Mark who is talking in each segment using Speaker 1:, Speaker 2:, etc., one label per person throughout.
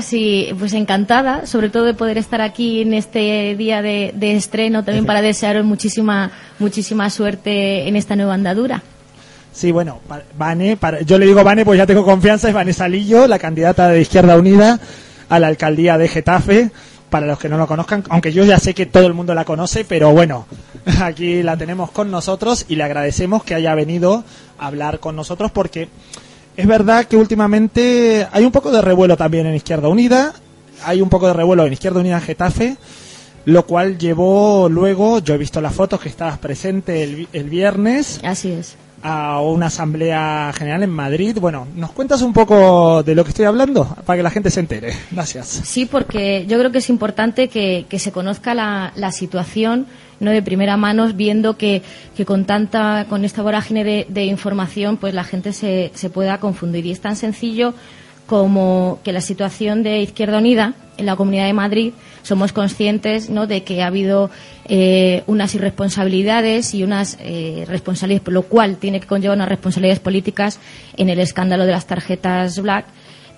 Speaker 1: Así, pues encantada, sobre todo de poder estar aquí en este día de, estreno, también para desearos muchísima, muchísima suerte en esta nueva andadura.
Speaker 2: Sí, bueno, Vane, para- yo le digo Vane, pues ya tengo confianza, es Vanessa Lillo, la candidata de Izquierda Unida a la alcaldía de Getafe, para los que no lo conozcan, aunque yo ya sé que todo el mundo la conoce, pero bueno, aquí la tenemos con nosotros y le agradecemos que haya venido a hablar con nosotros porque es verdad que últimamente hay un poco de revuelo también en Izquierda Unida, hay un poco de revuelo en Izquierda Unida en Getafe, lo cual llevó luego, yo he visto las fotos que estabas presente el, el viernes,
Speaker 1: Así es.
Speaker 2: A una asamblea general en Madrid. Bueno, ¿nos cuentas un poco de lo que estoy hablando? Para que la gente se entere. Gracias.
Speaker 1: Sí, porque yo creo que es importante que, que se conozca la, la situación no de primera mano, viendo que, que con tanta, con esta vorágine de, de información, pues la gente se, se pueda confundir. Y es tan sencillo como que la situación de Izquierda Unida en la Comunidad de Madrid somos conscientes ¿no? de que ha habido eh, unas irresponsabilidades y unas eh, responsabilidades, por lo cual tiene que conllevar unas responsabilidades políticas en el escándalo de las tarjetas Black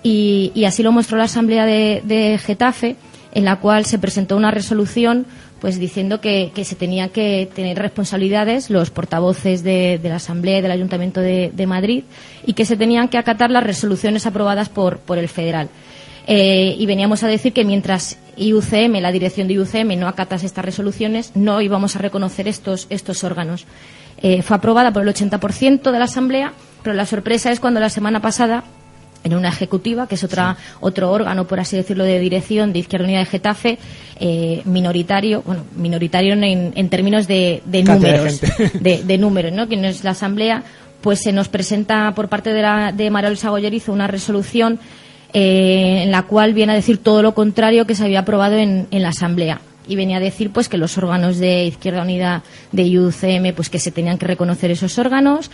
Speaker 1: y, así lo mostró la Asamblea de, Getafe, en la cual se presentó una resolución pues diciendo que, se tenían que tener responsabilidades los portavoces de, la Asamblea y del Ayuntamiento de, de Madrid y que se tenían que acatar las resoluciones aprobadas por, por el federal. Eh, y veníamos a decir que mientras IUCM, la dirección de IUCM, no acatase estas resoluciones, no íbamos a reconocer estos, estos órganos. Eh, fue aprobada por el 80% de la Asamblea, pero la sorpresa es cuando la semana pasada en una ejecutiva, que es otra, otro órgano, por así decirlo, de dirección de Izquierda Unida de Getafe, eh, minoritario, bueno, minoritario en, en términos de, de números, de, de números, ¿no? Que no es la Asamblea, pues se nos presenta por parte de, la, de una resolución eh, en la cual viene a decir todo lo contrario que se había aprobado en, la Asamblea. Y venía a decir pues que los órganos de Izquierda Unida de IUCM pues que se tenían que reconocer esos órganos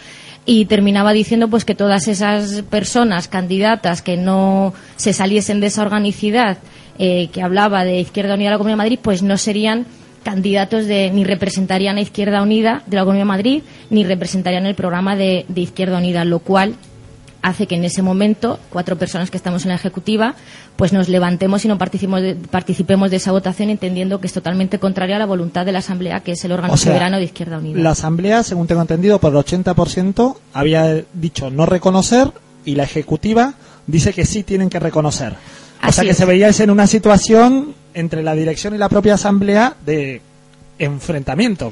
Speaker 1: y terminaba diciendo pues que todas esas personas candidatas que no se saliesen de esa organicidad eh, que hablaba de Izquierda Unida de la Comunidad de Madrid pues no serían candidatos de ni representarían a Izquierda Unida de la Comunidad de Madrid ni representarían el programa de, de Izquierda Unida lo cual hace que en ese momento cuatro personas que estamos en la ejecutiva pues nos levantemos y no participemos de, participemos de esa votación entendiendo que es totalmente contraria a la voluntad de la asamblea que es el órgano
Speaker 2: O sea,
Speaker 1: soberano de Izquierda Unida
Speaker 2: La asamblea, según tengo entendido, por el 80% había dicho no reconocer y la ejecutiva dice que sí tienen que reconocer. o
Speaker 1: Así
Speaker 2: sea que
Speaker 1: es.
Speaker 2: se veía en una situación entre la dirección y la propia asamblea de enfrentamiento.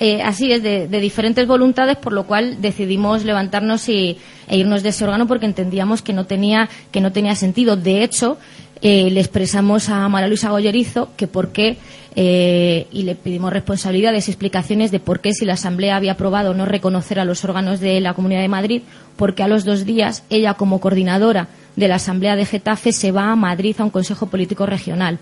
Speaker 1: Eh, así es, de, de diferentes voluntades, por lo cual decidimos levantarnos y, e irnos de ese órgano porque entendíamos que no tenía, que no tenía sentido. De hecho, eh, le expresamos a María Luisa Goyerizo que por qué, eh, y le pedimos responsabilidades y explicaciones de por qué si la Asamblea había aprobado no reconocer a los órganos de la Comunidad de Madrid, porque a los dos días ella como coordinadora de la Asamblea de Getafe se va a Madrid a un Consejo Político Regional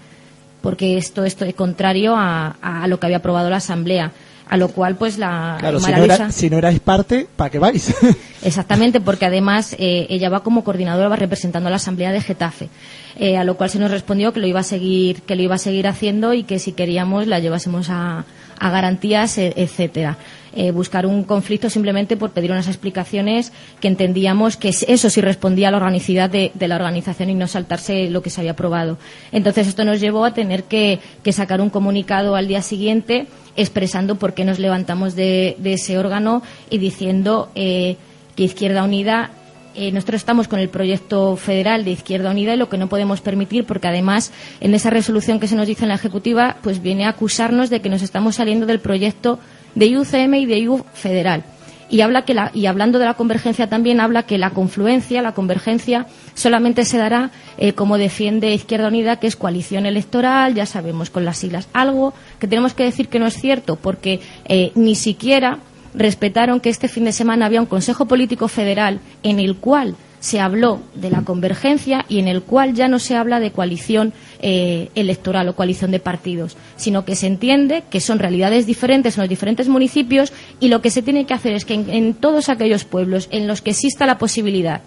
Speaker 1: porque esto, esto es contrario a, a lo que había aprobado la Asamblea. A lo cual, pues, la
Speaker 2: Claro, si no, era-
Speaker 1: Luisa-
Speaker 2: si no erais parte, ¿para qué vais?
Speaker 1: Exactamente, porque además eh, ella va como coordinadora, va representando a la Asamblea de Getafe. Eh, a lo cual se nos respondió que lo iba a seguir, que lo iba a seguir haciendo y que si queríamos la llevásemos a, a garantías, e- etcétera. Eh, buscar un conflicto simplemente por pedir unas explicaciones que entendíamos que eso sí respondía a la organicidad de, la organización y no saltarse lo que se había aprobado. Entonces esto nos llevó a tener que, sacar un comunicado al día siguiente expresando por qué nos levantamos de, de ese órgano y diciendo eh, que Izquierda Unida eh, nosotros estamos con el proyecto federal de Izquierda Unida y lo que no podemos permitir, porque además en esa resolución que se nos dice en la Ejecutiva, pues viene a acusarnos de que nos estamos saliendo del proyecto de IUCM y de IU federal. Y, habla que la, y hablando de la convergencia también habla que la confluencia, la convergencia, solamente se dará, eh, como defiende Izquierda Unida, que es coalición electoral, ya sabemos, con las siglas. Algo que tenemos que decir que no es cierto, porque eh, ni siquiera respetaron que este fin de semana había un Consejo Político Federal en el cual se habló de la convergencia y en el cual ya no se habla de coalición eh, electoral o coalición de partidos, sino que se entiende que son realidades diferentes en los diferentes municipios y lo que se tiene que hacer es que en todos aquellos pueblos en los que exista la posibilidad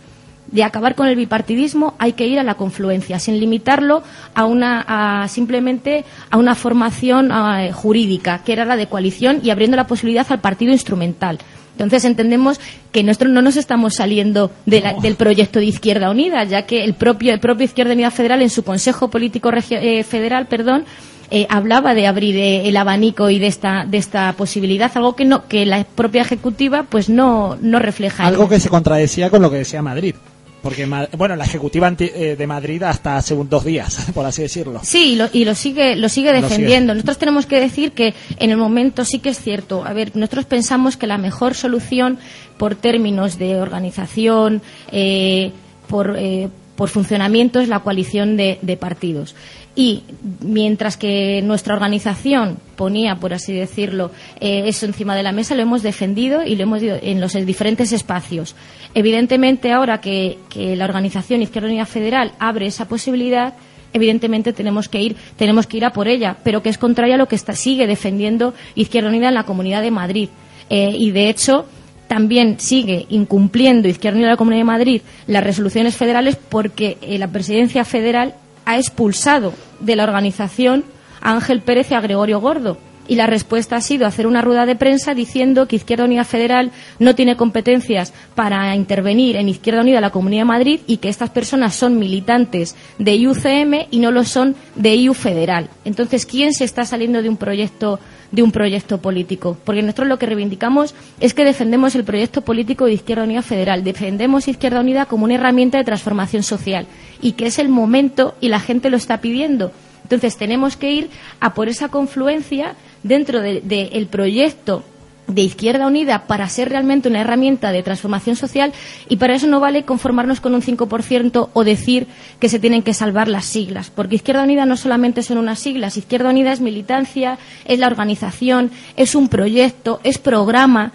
Speaker 1: de acabar con el bipartidismo hay que ir a la confluencia, sin limitarlo a una simplemente a una formación jurídica, que era la de coalición, y abriendo la posibilidad al partido instrumental. Entonces entendemos que nosotros no nos estamos saliendo del proyecto de Izquierda Unida, ya que el propio, el propio Izquierda Unida Federal en su Consejo Político eh, Federal, perdón, eh, hablaba de abrir eh, el abanico y de esta, de esta posibilidad, algo que no, que la propia ejecutiva pues no, no refleja.
Speaker 2: Algo que se contradecía con lo que decía Madrid. Porque, bueno, la ejecutiva eh, de Madrid hasta hace dos días, por así decirlo.
Speaker 1: Sí, y lo, y lo sigue, lo sigue defendiendo. Nosotros tenemos que decir que en el momento sí que es cierto. A ver, nosotros pensamos que la mejor solución por términos de organización, eh, por, eh, por funcionamiento es la coalición de, de partidos. Y mientras que nuestra organización ponía, por así decirlo, eh, eso encima de la mesa, lo hemos defendido y lo hemos dicho en los diferentes espacios. Evidentemente, ahora que, la organización Izquierda Unida Federal abre esa posibilidad, evidentemente tenemos que ir, tenemos que ir a por ella, pero que es contraria a lo que sigue defendiendo Izquierda Unida en la Comunidad de Madrid. Eh, y de hecho, también sigue incumpliendo Izquierda Unida en la Comunidad de Madrid las resoluciones federales porque eh, la presidencia federal ha expulsado de la organización a Ángel Pérez y a Gregorio Gordo. Y la respuesta ha sido hacer una rueda de prensa diciendo que Izquierda Unida Federal no tiene competencias para intervenir en Izquierda Unida la Comunidad de Madrid y que estas personas son militantes de IUCM y no lo son de IU Federal. Entonces, ¿quién se está saliendo de un proyecto de un proyecto político. Porque nosotros lo que reivindicamos es que defendemos el proyecto político de Izquierda Unida Federal. Defendemos Izquierda Unida como una herramienta de transformación social y que es el momento y la gente lo está pidiendo. Entonces tenemos que ir a por esa confluencia dentro del proyecto de Izquierda Unida para ser realmente una herramienta de transformación social y para eso no vale conformarnos con un 5% o decir que se tienen que salvar las siglas, porque Izquierda Unida no solamente son unas siglas, Izquierda Unida es militancia, es la organización, es un proyecto, es programa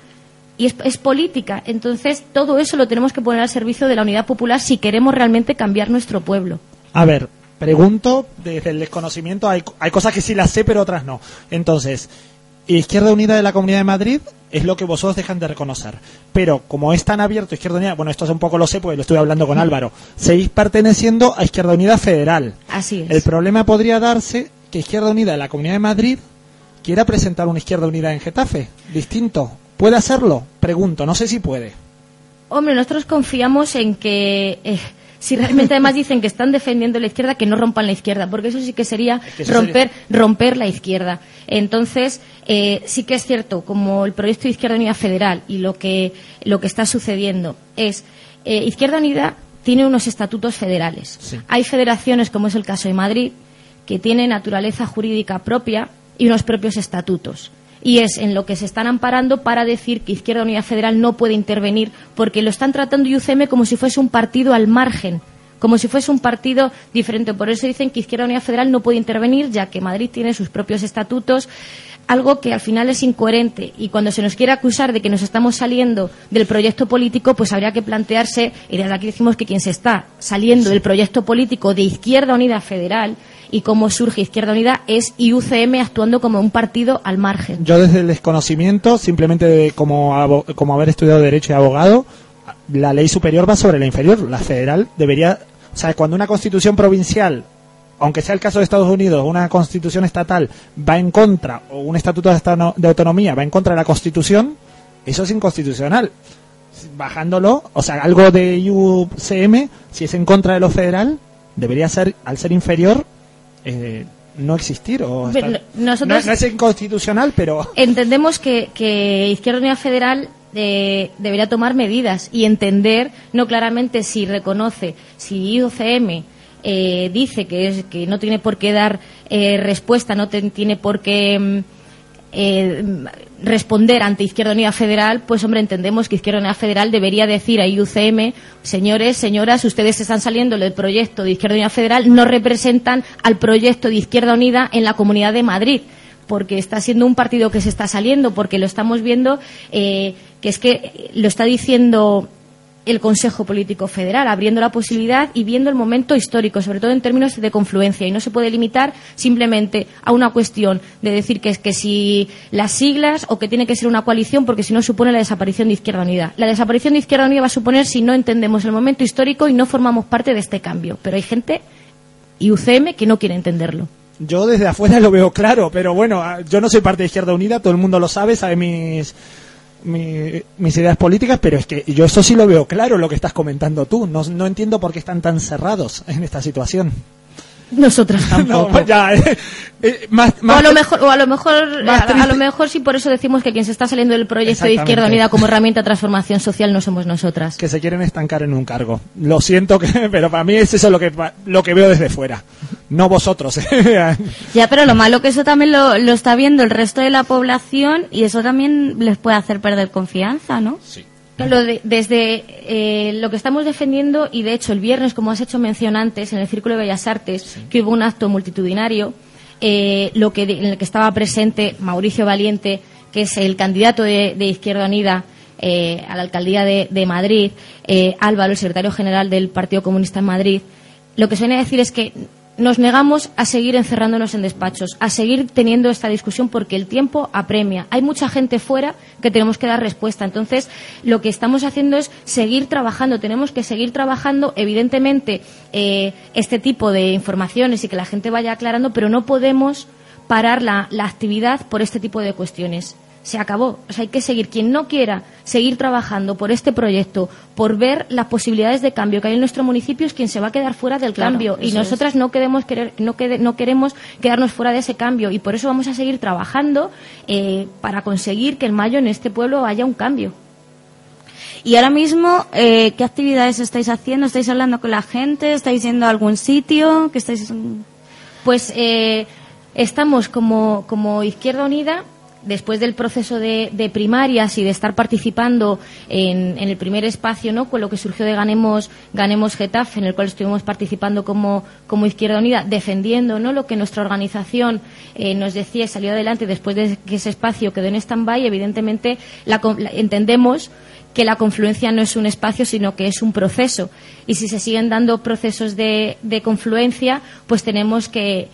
Speaker 1: y es, es política. Entonces, todo eso lo tenemos que poner al servicio de la unidad popular si queremos realmente cambiar nuestro pueblo.
Speaker 2: A ver, pregunto desde el desconocimiento, hay, hay cosas que sí las sé, pero otras no. Entonces, Izquierda Unida de la Comunidad de Madrid es lo que vosotros dejan de reconocer. Pero como es tan abierto Izquierda Unida, bueno, esto es un poco lo sé porque lo estuve hablando con Álvaro, seguís perteneciendo a Izquierda Unida Federal.
Speaker 1: Así es.
Speaker 2: El problema podría darse que Izquierda Unida de la Comunidad de Madrid quiera presentar una Izquierda Unida en Getafe, distinto. ¿Puede hacerlo? Pregunto, no sé si puede.
Speaker 1: Hombre, nosotros confiamos en que eh, si realmente además dicen que están defendiendo la izquierda, que no rompan la izquierda, porque eso sí que sería romper, romper la izquierda. Entonces, eh, sí que es cierto, como el proyecto de Izquierda Unida Federal y lo que, lo que está sucediendo es, eh, Izquierda Unida tiene unos estatutos federales. Hay federaciones, como es el caso de Madrid, que tienen naturaleza jurídica propia y unos propios estatutos y es en lo que se están amparando para decir que Izquierda Unida Federal no puede intervenir porque lo están tratando UCM como si fuese un partido al margen como si fuese un partido diferente. Por eso dicen que Izquierda Unida Federal no puede intervenir, ya que Madrid tiene sus propios estatutos, algo que al final es incoherente. Y cuando se nos quiere acusar de que nos estamos saliendo del proyecto político, pues habría que plantearse, y desde aquí decimos que quien se está saliendo del proyecto político de Izquierda Unida Federal y cómo surge Izquierda Unida es IUCM actuando como un partido al margen.
Speaker 2: Yo desde el desconocimiento, simplemente como, como haber estudiado Derecho y abogado, la ley superior va sobre la inferior. La federal debería... O sea, cuando una constitución provincial aunque sea el caso de Estados Unidos, una constitución estatal va en contra, o un estatuto de autonomía va en contra de la constitución, eso es inconstitucional. Bajándolo, o sea, algo de IUCM, si es en contra de lo federal, debería ser, al ser inferior, eh, no existir. O
Speaker 1: Nosotros
Speaker 2: no, es inconstitucional, pero...
Speaker 1: Entendemos que, que Izquierda Unida Federal eh, debería tomar medidas y entender, no claramente si reconoce, si IUCM eh, dice que, es, que no tiene por qué dar respuesta, no tiene por qué mm, eh, responder ante Izquierda Unida Federal, pues hombre, entendemos que Izquierda Unida Federal debería decir a IUCM, señores, señoras, ustedes están saliendo del proyecto de Izquierda Unida Federal, no representan al proyecto de Izquierda Unida en la Comunidad de Madrid porque está siendo un partido que se está saliendo, porque lo estamos viendo, eh, que es que lo está diciendo el Consejo Político Federal, abriendo la posibilidad y viendo el momento histórico, sobre todo en términos de confluencia. Y no se puede limitar simplemente a una cuestión de decir que es que si las siglas o que tiene que ser una coalición, porque si no supone la desaparición de Izquierda Unida. La desaparición de Izquierda Unida va a suponer si no entendemos el momento histórico y no formamos parte de este cambio. Pero hay gente y UCM que no quiere entenderlo.
Speaker 2: Yo desde afuera lo veo claro, pero bueno, yo no soy parte de Izquierda Unida, todo el mundo lo sabe, sabe mis mis ideas políticas, pero es que yo eso sí lo veo claro, lo que estás comentando tú. No, no entiendo por qué están tan cerrados en esta situación.
Speaker 1: Nosotros tampoco.
Speaker 2: Eh, eh,
Speaker 1: o a lo mejor, o a lo mejor, a, lo mejor sí por eso decimos que quien se está saliendo del proyecto de Izquierda Unida como herramienta de transformación social no somos nosotras.
Speaker 2: Que se quieren estancar en un cargo. Lo siento, que, pero para mí es eso lo que, lo que veo desde fuera. No vosotros.
Speaker 3: ya, pero lo malo que eso también lo, lo está viendo el resto de la población y eso también les puede hacer perder confianza, ¿no?
Speaker 2: Sí
Speaker 1: desde eh, lo que estamos defendiendo, y de hecho el viernes, como has hecho mención antes, en el Círculo de Bellas Artes, que hubo un acto multitudinario, eh, lo que, en el que estaba presente Mauricio Valiente, que es el candidato de, Izquierda Unida eh, a la alcaldía de, de Madrid, Álvaro, el secretario general del Partido Comunista en Madrid, lo que se viene a decir es que nos negamos a seguir encerrándonos en despachos, a seguir teniendo esta discusión porque el tiempo apremia. Hay mucha gente fuera que tenemos que dar respuesta. Entonces, lo que estamos haciendo es seguir trabajando. Tenemos que seguir trabajando, evidentemente, eh, este tipo de informaciones y que la gente vaya aclarando, pero no podemos parar la actividad por este tipo de cuestiones se acabó. O sea, hay que seguir. Quien no quiera seguir trabajando por este proyecto, por ver las posibilidades de cambio que hay en nuestro municipio, es quien se va a quedar fuera del cambio. Y nosotras no, queremos querer, no, no, queremos quedarnos fuera de ese cambio. Y por eso vamos a seguir trabajando eh, para conseguir que en mayo en este pueblo haya un cambio.
Speaker 3: Y ahora mismo, eh, ¿qué actividades estáis haciendo? ¿Estáis hablando con la gente? ¿Estáis yendo a algún sitio? ¿Qué estáis...?
Speaker 1: Pues eh, estamos como, como Izquierda Unida después del proceso de, primarias y de estar participando en, el primer espacio, ¿no? Con lo que surgió de Ganemos, Ganemos Getafe, en el cual estuvimos participando como, Izquierda Unida, defendiendo, ¿no? Lo que nuestra organización eh, nos decía y salió adelante después de que ese espacio quedó en stand-by, evidentemente entendemos que la confluencia no es un espacio, sino que es un proceso. Y si se siguen dando procesos de confluencia, pues tenemos que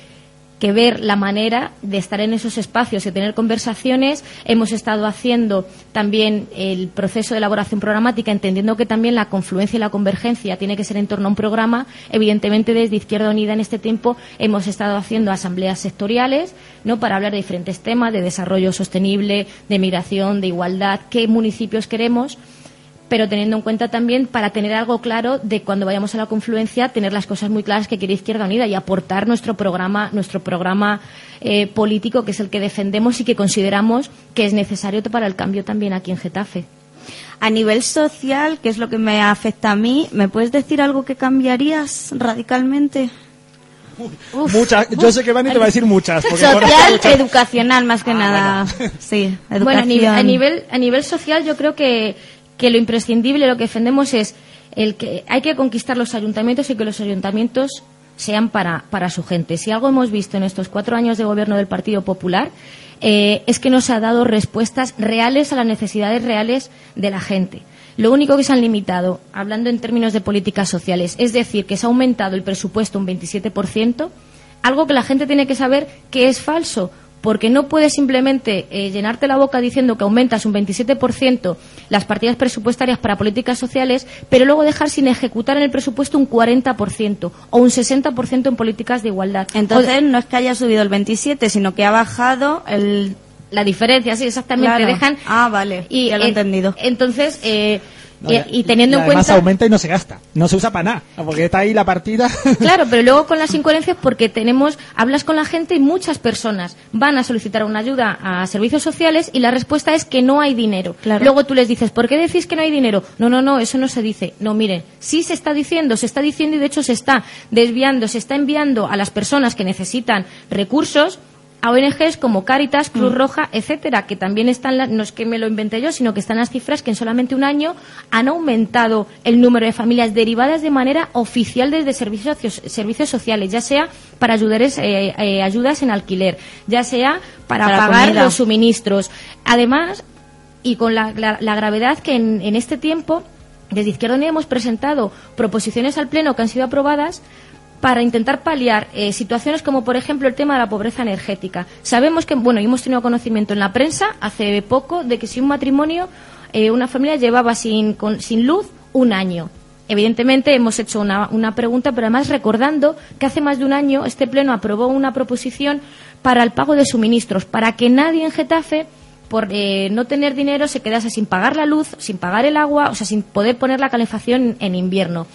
Speaker 1: que ver la manera de estar en esos espacios y tener conversaciones. Hemos estado haciendo también el proceso de elaboración programática, entendiendo que también la confluencia y la convergencia tiene que ser en torno a un programa. Evidentemente, desde Izquierda Unida en este tiempo hemos estado haciendo asambleas sectoriales ¿no? para hablar de diferentes temas, de desarrollo sostenible, de migración, de igualdad, qué municipios queremos pero teniendo en cuenta también para tener algo claro de cuando vayamos a la confluencia tener las cosas muy claras que quiere Izquierda Unida y aportar nuestro programa nuestro programa eh, político que es el que defendemos y que consideramos que es necesario para el cambio también aquí en Getafe.
Speaker 3: A nivel social, que es lo que me afecta a mí, ¿me puedes decir algo que cambiarías radicalmente?
Speaker 2: muchas, yo sé que Vani te va a decir muchas.
Speaker 3: Social, educacional más que ah, nada. Sí,
Speaker 1: Bueno, a nivel, a nivel social yo creo que que lo imprescindible, lo que defendemos es el que hay que conquistar los ayuntamientos y que los ayuntamientos sean para, para su gente. Si algo hemos visto en estos cuatro años de gobierno del Partido Popular eh, es que no se ha dado respuestas reales a las necesidades reales de la gente. Lo único que se han limitado, hablando en términos de políticas sociales, es decir, que se ha aumentado el presupuesto un 27%, algo que la gente tiene que saber que es falso, porque no puedes simplemente eh, llenarte la boca diciendo que aumentas un 27% las partidas presupuestarias para políticas sociales, pero luego dejar sin ejecutar en el presupuesto un 40% o un 60% en políticas de igualdad.
Speaker 3: Entonces, no es que haya subido el 27, sino que ha bajado el
Speaker 1: la diferencia, sí, exactamente. Dejan
Speaker 3: ah, vale, y, ya lo he entendido.
Speaker 1: Entonces, eh, y, teniendo en cuenta.
Speaker 2: aumenta y no se gasta. No se usa para nada. Porque está ahí la partida.
Speaker 1: Claro, pero luego con las incoherencias, porque tenemos. Hablas con la gente y muchas personas van a solicitar una ayuda a servicios sociales y la respuesta es que no hay dinero. Luego tú les dices, ¿por qué decís que no hay dinero? No, no, no, eso no se dice. No, miren, sí se está diciendo, se está diciendo y de hecho se está desviando, se está enviando a las personas que necesitan recursos a ONGs como Caritas, Cruz mm. Roja, etcétera, que también están, no es que me lo inventé yo, sino que están las cifras que en solamente un año han aumentado el número de familias derivadas de manera oficial desde servicios, servicios sociales, ya sea para ayudar, eh, eh, ayudas en alquiler, ya sea para, pagar los suministros. Además, y con la, gravedad que en este tiempo desde Izquierda Unida hemos presentado proposiciones al Pleno que han sido aprobadas para intentar paliar eh, situaciones como, por ejemplo, el tema de la pobreza energética. Sabemos que, bueno, hemos tenido conocimiento en la prensa hace poco de que si un matrimonio, eh, una familia llevaba sin, sin luz un año. Evidentemente hemos hecho una, una, pregunta, pero además recordando que hace más de un año este Pleno aprobó una proposición para el pago de suministros, para que nadie en Getafe por eh, no tener dinero se quedase sin pagar la luz, sin pagar el agua, o sea, sin poder poner la calefacción en invierno.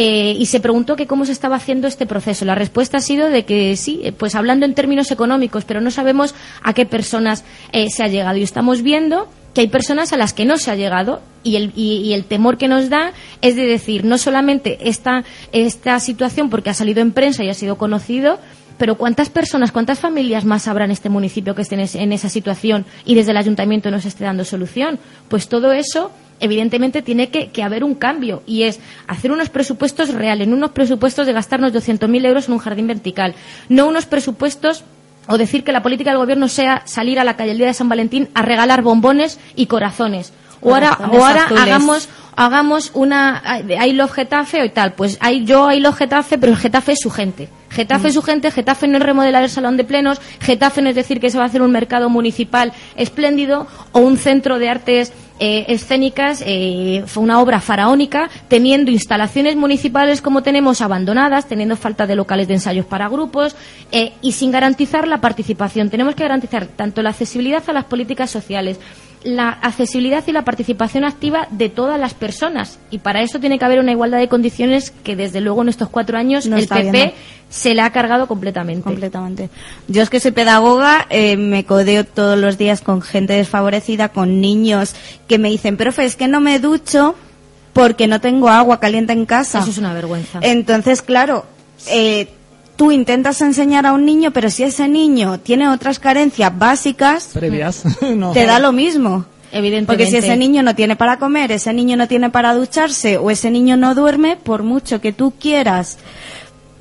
Speaker 1: Eh, y se preguntó que cómo se estaba haciendo este proceso. La respuesta ha sido de que sí, eh, pues hablando en términos económicos, pero no sabemos a qué personas se ha llegado. Y estamos viendo que hay personas a las que no se ha llegado y el, y, el temor que nos da es de decir, no solamente esta, esta situación porque ha salido en prensa y ha sido conocido, pero ¿cuántas personas, cuántas familias más habrá en este municipio que estén en esa situación y desde el ayuntamiento no se esté dando solución? Pues todo eso evidentemente tiene que, haber un cambio y es hacer unos presupuestos reales, unos presupuestos de gastarnos 200.000 euros en un jardín vertical, no unos presupuestos o decir que la política del gobierno sea salir a la calle el día de San Valentín a regalar bombones y corazones. O ahora, o ahora hagamos hagamos una I love Getafe y tal. Pues hay, yo I love Getafe, pero el Getafe es su gente. Getafe es su gente, Getafe no es remodelar el salón de plenos, Getafe no es decir que se va a hacer un mercado municipal espléndido o un centro de artes eh, escénicas, eh, fue una obra faraónica, teniendo instalaciones municipales como tenemos abandonadas, teniendo falta de locales de ensayos para grupos eh, y sin garantizar la participación. Tenemos que garantizar tanto la accesibilidad a las políticas sociales, la accesibilidad y la participación activa de todas las personas. Y para eso tiene que haber una igualdad de condiciones que, desde luego, en estos cuatro años el PP se le ha cargado completamente.
Speaker 3: Completamente. Yo es que soy pedagoga, eh, me codeo todos los días con gente desfavorecida, con niños que me dicen, profe, es que no me ducho porque no tengo agua caliente en casa.
Speaker 1: Eso es una vergüenza.
Speaker 3: Entonces, claro, eh, tú intentas enseñar a un niño, pero si ese niño tiene otras carencias básicas,
Speaker 2: previas,
Speaker 3: te da lo mismo.
Speaker 1: Evidentemente.
Speaker 3: Porque si ese niño no tiene para comer, ese niño no tiene para ducharse o ese niño no duerme, por mucho que tú quieras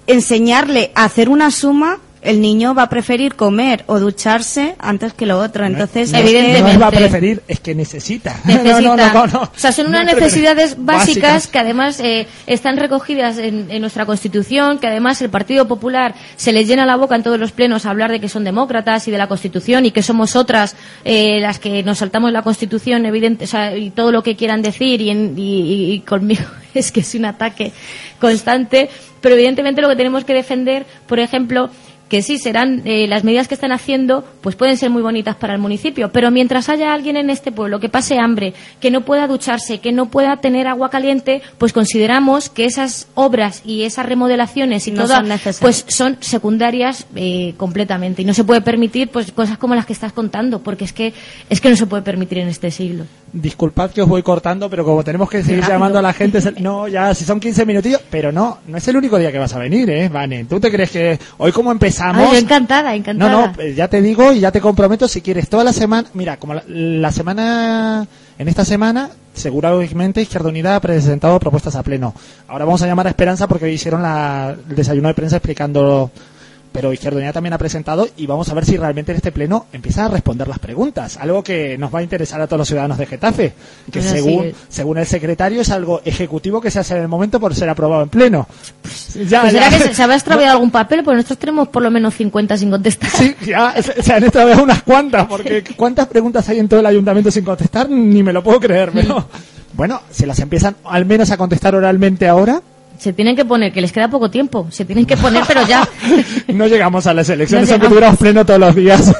Speaker 3: enseñarle a hacer una suma, el niño va a preferir comer o ducharse antes que lo otro. Entonces,
Speaker 2: evidentemente. No va a preferir, es que necesita.
Speaker 1: necesita. o sea, son unas necesidades básicas, que además eh, están recogidas en, nuestra Constitución, que además el Partido Popular se les llena la boca en todos los plenos a hablar de que son demócratas y de la Constitución y que somos otras eh, las que nos saltamos la Constitución, evidente, y todo lo que quieran decir y, y conmigo es que es un ataque constante. Pero evidentemente lo que tenemos que defender, por ejemplo, que sí serán eh, las medidas que están haciendo pues pueden ser muy bonitas para el municipio pero mientras haya alguien en este pueblo que pase hambre que no pueda ducharse que no pueda tener agua caliente pues consideramos que esas obras y esas remodelaciones y no son pues son secundarias eh, completamente. Y no se puede permitir pues cosas como las que estás contando porque es que es que no se puede permitir en este siglo.
Speaker 2: Disculpad que os voy cortando pero como tenemos que seguir llamando a la gente no ya si son 15 minutillos pero no no es el único día que vas a venir eh Vane tú te crees que hoy como empezamos
Speaker 1: encantada, encantada.
Speaker 2: No, no, ya te digo y ya te comprometo si quieres toda la semana. Mira, como la, semana, en esta semana, seguramente Izquierda Unida ha presentado propuestas a pleno. Ahora vamos a llamar a Esperanza porque hoy hicieron la, el desayuno de prensa explicando pero Izquierda Unida también ha presentado y vamos a ver si realmente en este pleno empieza a responder las preguntas, algo que nos va a interesar a todos los ciudadanos de Getafe, que según según el secretario es algo ejecutivo que se hace en el momento por ser aprobado en pleno.
Speaker 1: ya, pues ¿Será que se, habrá extraviado algún papel? Pues nosotros tenemos por lo menos 50 sin contestar.
Speaker 2: Sí, ya se, han extraviado unas cuantas, porque cuántas preguntas hay en todo el ayuntamiento sin contestar, ni me lo puedo creer, pero bueno, se las empiezan al menos a contestar oralmente ahora,
Speaker 1: se tienen que poner, que les queda poco tiempo, se tienen que poner, pero ya.
Speaker 2: no llegamos a las elecciones, aunque duramos pleno todos los días.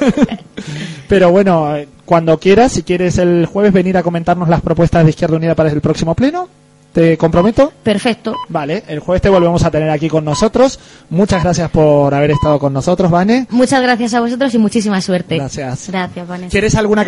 Speaker 2: pero bueno, cuando quieras, si quieres el jueves venir a comentarnos las propuestas de Izquierda Unida para el próximo pleno, ¿te comprometo?
Speaker 1: Perfecto.
Speaker 2: Vale, el jueves te volvemos a tener aquí con nosotros. Muchas gracias por haber estado con nosotros, Vane.
Speaker 1: Muchas gracias a vosotros y muchísima suerte.
Speaker 2: Gracias.
Speaker 1: Gracias, Vane.
Speaker 2: ¿Quieres alguna